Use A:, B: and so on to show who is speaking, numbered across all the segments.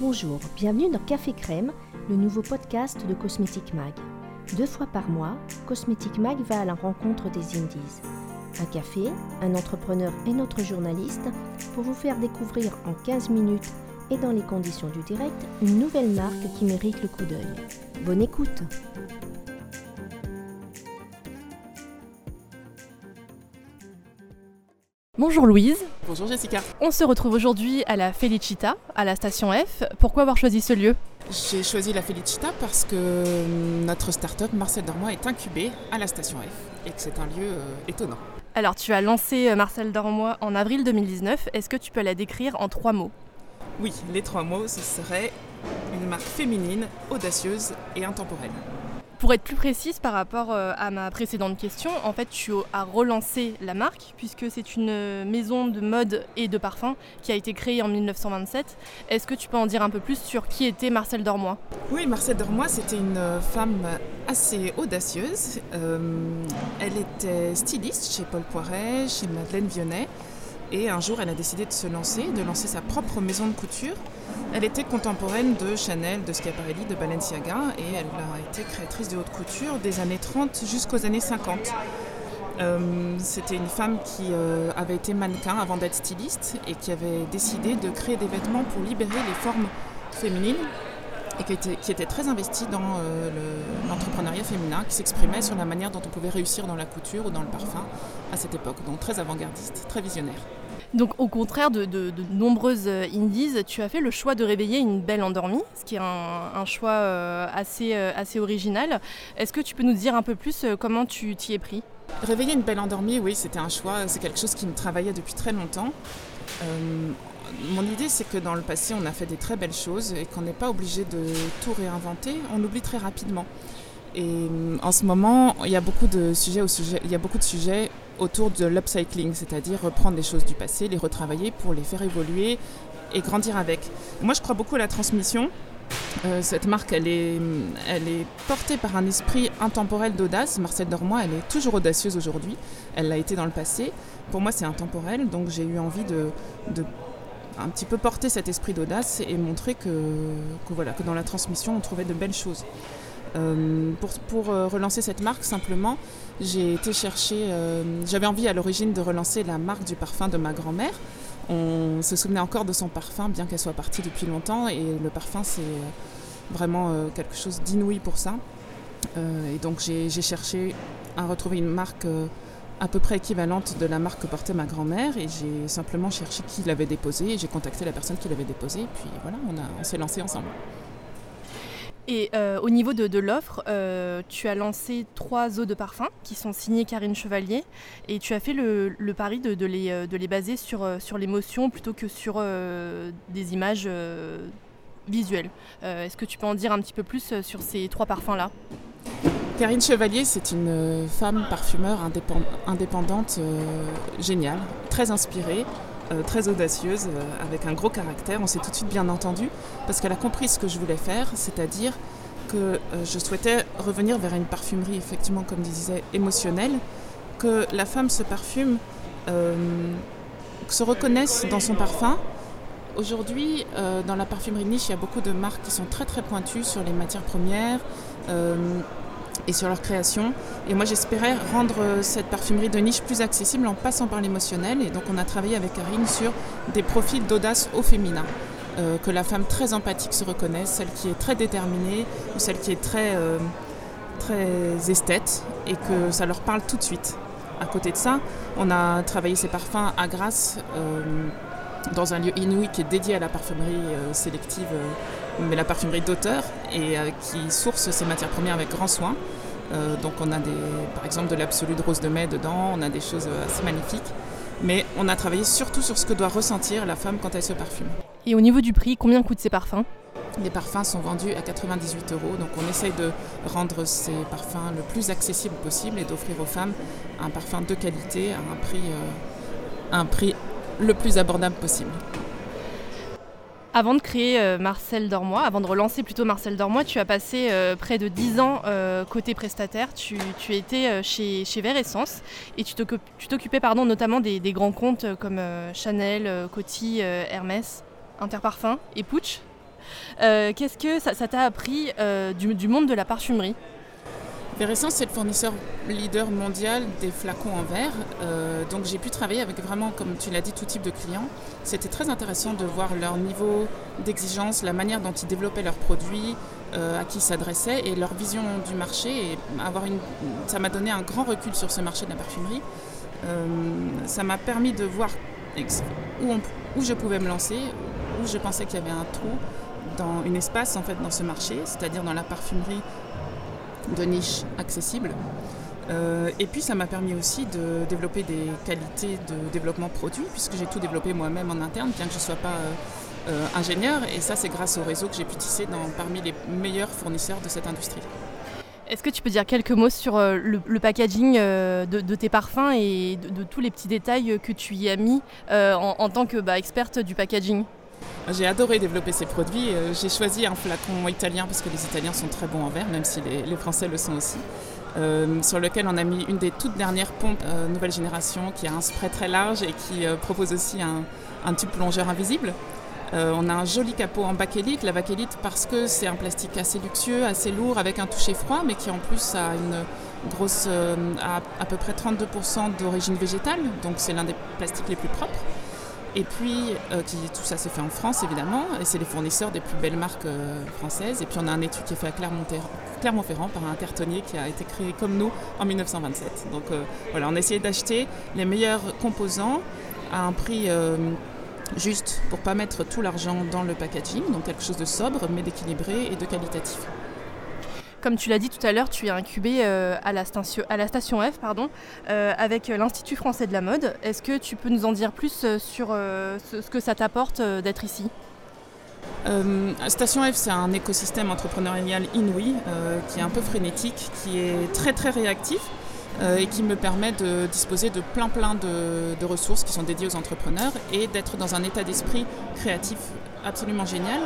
A: Bonjour, bienvenue dans Café Crème, le nouveau podcast de Cosmetic Mag. Deux fois par mois, Cosmetic Mag va à la rencontre des indies. Un café, un entrepreneur et notre journaliste pour vous faire découvrir en 15 minutes et dans les conditions du direct une nouvelle marque qui mérite le coup d'œil. Bonne écoute
B: Bonjour Louise.
C: Bonjour Jessica.
B: On se retrouve aujourd'hui à la Felicita, à la station F. Pourquoi avoir choisi ce lieu?
C: J'ai choisi la Felicita parce que hum, notre start-up Marcel Dormois est incubée à la station F et que c'est un lieu euh, étonnant.
B: Alors tu as lancé euh, Marcel Dormois en avril 2019. Est-ce que tu peux la décrire en trois mots?
C: Oui, les trois mots, ce serait une marque féminine, audacieuse et intemporelle.
B: Pour être plus précise par rapport euh, à ma précédente question, en fait, tu as relancé la marque puisque c'est une euh, maison de mode et de parfum qui a été créée en 1927. Est-ce que tu peux en dire un peu plus sur qui était Marcel Dormois?
C: Oui, Marcel Dormois, c'était une euh, femme assez audacieuse. elle était styliste chez Paul Poiret, chez Madeleine Vionnet. Et un jour, elle a décidé de se lancer, de lancer sa propre maison de couture. Elle était contemporaine de Chanel, de Schiaparelli, de Balenciaga et elle a été créatrice de haute couture des années 30 jusqu'aux années 50. Euh, c'était une femme qui euh, avait été mannequin avant d'être styliste et qui avait décidé de créer des vêtements pour libérer les formes féminines et qui était, très investie dans euh, l'entrepreneuriat féminin, qui s'exprimait sur la manière dont on pouvait réussir dans la couture ou dans le parfum à cette époque. Donc très avant-gardiste, très visionnaire.
B: Donc au contraire de, nombreuses euh, indies, tu as fait le choix de réveiller une belle endormie, ce qui est un, choix euh, assez, euh, assez original. Est-ce que tu peux nous dire un peu plus comment tu t'y es pris?
C: Réveiller une belle endormie, oui, c'était un choix, c'est quelque chose qui me travaillait depuis très longtemps. mon idée, c'est que dans le passé, on a fait des très belles choses et qu'on n'est pas obligé de tout réinventer, on oublie très rapidement. Et en ce moment, il y a beaucoup de sujets, il y a beaucoup de sujets autour de l'upcycling, c'est-à-dire reprendre les choses du passé, les retravailler pour les faire évoluer et grandir avec. Moi, je crois beaucoup à la transmission. Euh, cette marque, elle est, elle est portée par un esprit intemporel d'audace. Marcel Dormois, elle est toujours audacieuse aujourd'hui. Elle l'a été dans le passé. Pour moi, c'est intemporel, donc j'ai eu envie de, de, un petit peu porter cet esprit d'audace et montrer que, que, voilà, que dans la transmission, on trouvait de belles choses. Euh, pour, euh, relancer cette marque, simplement, j'ai été chercher. Euh, j'avais envie à l'origine de relancer la marque du parfum de ma grand-mère. On se souvenait encore de son parfum, bien qu'elle soit partie depuis longtemps, et le parfum, c'est vraiment quelque chose d'inouï pour ça. et donc, j'ai cherché à retrouver une marque à peu près équivalente de la marque que portait ma grand-mère et j'ai simplement cherché qui l'avait déposée j'ai contacté la personne qui l'avait déposée et puis voilà, on, on s'est lancé ensemble.
B: Et euh, au niveau de, l'offre, euh, tu as lancé trois eaux de parfum qui sont signées Karine Chevalier. Et tu as fait le, pari de, les, euh, de, les, baser sur, sur l'émotion plutôt que sur des images visuelles. Est-ce que tu peux en dire un petit peu plus sur ces trois parfums-là?
C: Karine Chevalier, c'est une femme parfumeur indépendante géniale, très inspirée, euh, très audacieuse, euh, avec un gros caractère. On s'est tout de suite bien entendu parce qu'elle a compris ce que je voulais faire, c'est-à-dire que euh, je souhaitais revenir vers une parfumerie, effectivement, comme disait, émotionnelle, que la femme se parfume, se reconnaisse dans son parfum. Aujourd'hui, dans la parfumerie niche, il y a beaucoup de marques qui sont très très pointues sur les matières premières et sur leur création. Et moi, j'espérais rendre cette parfumerie de niche plus accessible en passant par l'émotionnel. Et donc, on a travaillé avec Karine sur des profils d'audace au féminin. Euh, que la femme très empathique se reconnaisse, celle qui est très déterminée ou celle qui est très, euh, très esthète et que ça leur parle tout de suite. À côté de ça, on a travaillé ces parfums à Grasse euh, dans un lieu inouï qui est dédié à la parfumerie sélective mais la parfumerie d'auteur et euh, qui source ses matières premières avec grand soin. Euh, donc on a des, par exemple de l'absolu de rose de mai dedans, on a des choses euh, assez magnifiques. Mais on a travaillé surtout sur ce que doit ressentir la femme quand elle se parfume.
B: Et au niveau du prix, combien coûtent ces parfums?
C: Les parfums sont vendus à 98 euros, donc on essaye de rendre ces parfums le plus accessible possible et d'offrir aux femmes un parfum de qualité à un prix, un prix le plus abordable possible.
B: Avant de créer euh, Marcel Dormois, avant de relancer plutôt Marcel Dormois, tu as passé euh, près de 10 ans euh, côté prestataire. Tu, étais chez, chez Vert et tu t'occupais notamment des, grands comptes comme Chanel, Coty, Hermès, Interparfum et Puch. Qu'est-ce que ça t'a appris du, monde de la parfumerie?
C: Intéressant, c'est le fournisseur leader mondial des flacons en verre. donc j'ai pu travailler avec vraiment, comme tu l'as dit, tout type de clients. C'était très intéressant de voir leur niveau d'exigence, la manière dont ils développaient leurs produits, à qui ils s'adressaient et leur vision du marché. Avoir ça m'a donné un grand recul sur ce marché de la parfumerie. ça m'a permis de voir où, où, je pouvais me lancer, où je pensais qu'il y avait un trou dans un espace en fait dans ce marché, c'est-à-dire dans la parfumerie de niche accessible. Euh, et puis ça m'a permis aussi de développer des qualités de développement produit, puisque j'ai tout développé moi-même en interne, bien que je ne sois pas euh, euh, ingénieur. Et ça, c'est grâce au réseau que j'ai pu tisser parmi les meilleurs fournisseurs de cette industrie.
B: Est-ce que tu peux dire quelques mots sur le, packaging de, tes parfums et de, tous les petits détails que tu y as mis en, tant que bah, experte du packaging?
C: J'ai adoré développer ces produits. Euh, j'ai choisi un flacon italien parce que les Italiens sont très bons en verre, même si les, Français le sont aussi. Euh, sur lequel on a mis une des toutes dernières pompes euh, nouvelle génération qui a un spray très large et qui propose aussi un, tube plongeur invisible. on a un joli capot en bakélite, la bakélite parce que c'est un plastique assez luxueux, assez lourd, avec un toucher froid, mais qui en plus a une grosse, à peu près 32% d'origine végétale, donc c'est l'un des plastiques les plus propres. Et puis, euh, tout ça s'est fait en France évidemment, et c'est les fournisseurs des plus belles marques euh, françaises. Et puis on a un étude qui est fait à Clermont-Ferrand par un cartonnier qui a été créé comme nous en 1927. Donc euh, voilà, on a essayé d'acheter les meilleurs composants à un prix juste pour pas mettre tout l'argent dans le packaging, donc quelque chose de sobre mais d'équilibré et de qualitatif.
B: Comme tu l'as dit tout à l'heure, tu es incubé euh, à, la station, F euh, avec l'Institut français de la mode. Est-ce que tu peux nous en dire plus euh, sur ce, que ça t'apporte d'être ici?
C: Station F, c'est un écosystème entrepreneurial inouï qui est un peu frénétique, qui est très très réactif et qui me permet de disposer de plein plein de ressources qui sont dédiées aux entrepreneurs et d'être dans un état d'esprit créatif absolument génial.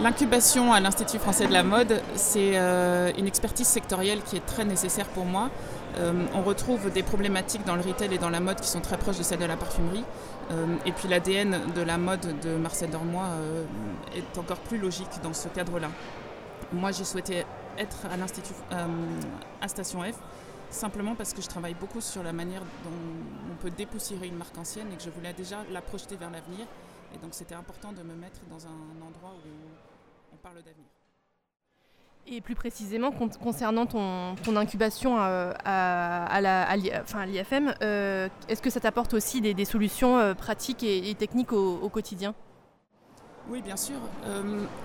C: L'incubation à l'Institut français de la mode, c'est euh, une expertise sectorielle qui est très nécessaire pour moi. Euh, on retrouve des problématiques dans le retail et dans la mode qui sont très proches de celles de la parfumerie. Euh, et puis l'ADN de la mode de Marcel Dormoy est encore plus logique dans ce cadre-là. Moi, j'ai souhaité être à l'Institut à Station F simplement parce que je travaille beaucoup sur la manière dont on peut dépoussiérer une marque ancienne et que je voulais déjà la projeter vers l'avenir. Et donc c'était important de me mettre dans un endroit où on parle d'avenir.
B: Et plus précisément, concernant ton, incubation euh, à, l'IFM, euh, est-ce que ça t'apporte aussi des, solutions euh, pratiques et, techniques au, quotidien?
C: Oui, bien sûr.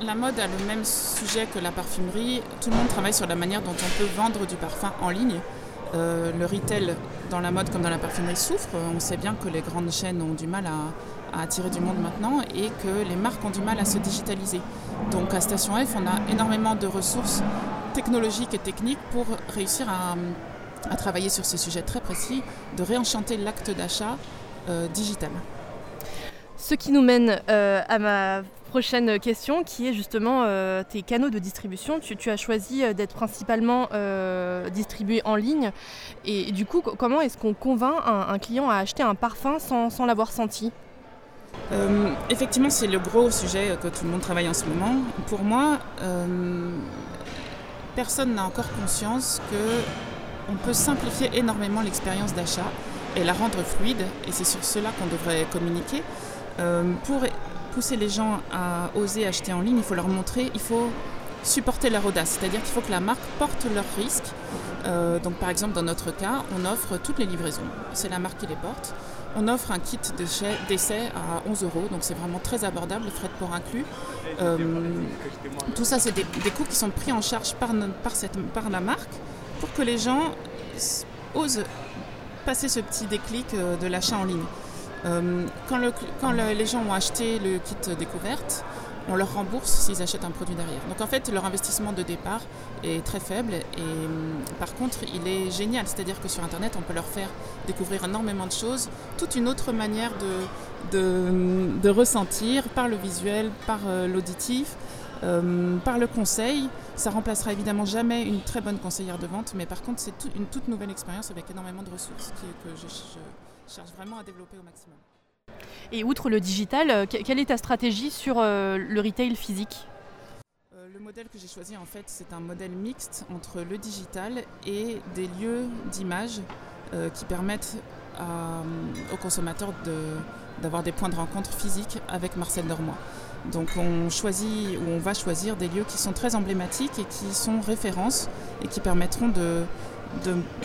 C: la mode a le même sujet que la parfumerie. Tout le monde travaille sur la manière dont on peut vendre du parfum en ligne. le retail dans la mode comme dans la parfumerie souffre. On sait bien que les grandes chaînes ont du mal à, à attirer du monde maintenant et que les marques ont du mal à se digitaliser. Donc à Station F, on a énormément de ressources technologiques et techniques pour réussir à, travailler sur ce sujet très précis, de réenchanter l'acte d'achat euh, digital.
B: Ce qui nous mène euh, à ma prochaine question qui est justement euh, tes canaux de distribution. Tu, as choisi d'être principalement distribué en ligne et, du coup comment est-ce qu'on convainc un, client à acheter un parfum sans l'avoir senti?
C: Euh, effectivement, c'est le gros sujet que tout le monde travaille en ce moment. Pour moi, euh, personne n'a encore conscience que on peut simplifier énormément l'expérience d'achat et la rendre fluide. Et c'est sur cela qu'on devrait communiquer. Euh, pour pousser les gens à oser acheter en ligne, il faut leur montrer, il faut supporter leur audace. C'est-à-dire qu'il faut que la marque porte leurs risques. Donc par exemple, dans notre cas, on offre toutes les livraisons. C'est la marque qui les porte. On offre un kit d'essai à 11 euros, donc c'est vraiment très abordable, frais de port inclus. Euh, tout ça, c'est des, coûts qui sont pris en charge par, par, la marque pour que les gens osent passer ce petit déclic euh, de l'achat en ligne. Euh, quand les gens ont acheté le kit découverte, on leur rembourse s'ils achètent un produit derrière. Donc en fait, leur investissement de départ est très faible et hum, par contre, il est génial. C'est-à-dire que sur Internet, on peut leur faire découvrir énormément de choses, toute une autre manière de, de, ressentir par le visuel, par euh, l'auditif. Hum, par le conseil, ça remplacera évidemment jamais une très bonne conseillère de vente, mais par contre c'est une toute nouvelle expérience avec énormément de ressources que je cherche vraiment à développer au maximum.
B: Et outre le digital, euh, quelle est ta stratégie sur euh, le retail physique?
C: Modèle que j'ai choisi, en fait, c'est un modèle mixte entre le digital et des lieux d'image euh, qui permettent aux consommateurs d'avoir des points de rencontre physiques avec Marcel Dormois. Donc on choisit ou on va choisir des lieux qui sont très emblématiques et qui sont références et qui permettront de,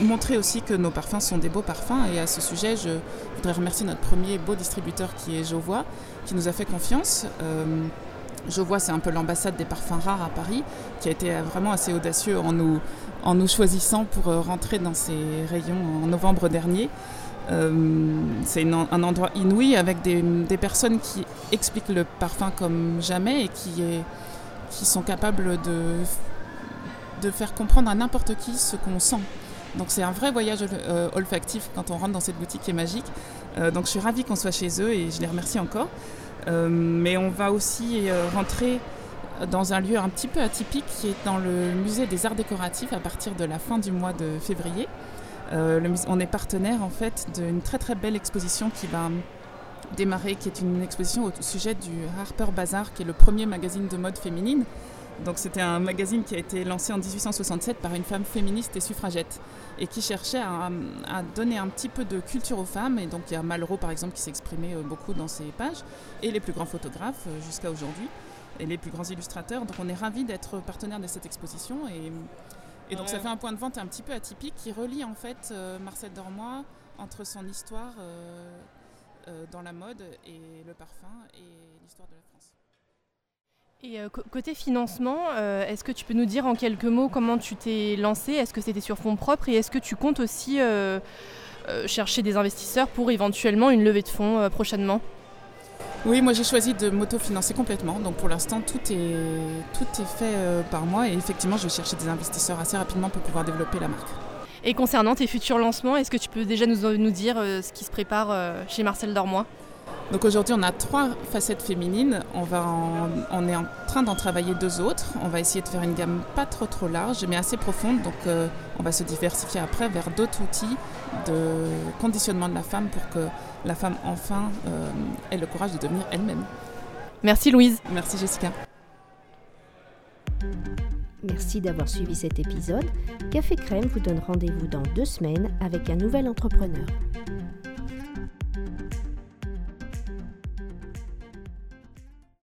C: montrer aussi que nos parfums sont des beaux parfums. Et à ce sujet, je voudrais remercier notre premier beau distributeur qui est Jovois, qui nous a fait confiance. Euh, je vois, c'est un peu l'ambassade des parfums rares à Paris, qui a été vraiment assez audacieux en nous, en nous choisissant pour euh, rentrer dans ces rayons en novembre dernier. Euh, c'est un endroit inouï avec des, personnes qui expliquent le parfum comme jamais et qui, est, qui sont capables de, de faire comprendre à n'importe qui ce qu'on sent. Donc c'est un vrai voyage euh, olfactif quand on rentre dans cette boutique qui est magique. donc je suis ravie qu'on soit chez eux et je les remercie encore. Euh, mais on va aussi euh, rentrer dans un lieu un petit peu atypique qui est dans le musée des arts décoratifs à partir de la fin du mois de février. Euh, on est partenaire en fait d'une très très belle exposition qui va démarrer, qui est une exposition au sujet du Harper Bazaar, qui est le premier magazine de mode féminine donc c'était un magazine qui a été lancé en 1867 par une femme féministe et suffragette et qui cherchait à, donner un petit peu de culture aux femmes. Et donc il y a Malraux par exemple qui s'exprimait euh, beaucoup dans ses pages et les plus grands photographes euh, jusqu'à aujourd'hui et les plus grands illustrateurs. Donc on est ravis d'être partenaire de cette exposition et, donc ça fait un point de vente un petit peu atypique qui relie en fait euh, Marcel Dormois entre son histoire dans la mode et le parfum et l'histoire de la France.
B: Et euh, côté financement, euh, est-ce que tu peux nous dire en quelques mots comment tu t'es lancé? Est-ce que c'était sur fonds propres? Et est-ce que tu comptes aussi euh, chercher des investisseurs pour éventuellement une levée de fonds prochainement?
C: Oui, moi j'ai choisi de m'autofinancer complètement. Donc pour l'instant, tout est, tout est fait par moi. Et effectivement, je vais chercher des investisseurs assez rapidement pour pouvoir développer la marque.
B: Et concernant tes futurs lancements, est-ce que tu peux déjà nous, nous dire ce qui se prépare chez Marcel Dormois?
C: Donc aujourd'hui, on a trois facettes féminines. On, va on est en train d'en travailler deux autres. On va essayer de faire une gamme pas trop trop large, mais assez profonde. Donc euh, on va se diversifier après vers d'autres outils de conditionnement de la femme pour que la femme enfin euh, ait le courage de devenir elle-même.
B: Merci Louise.
C: Merci Jessica.
A: Merci d'avoir suivi cet épisode. Café Crème vous donne rendez-vous dans deux semaines avec un nouvel entrepreneur.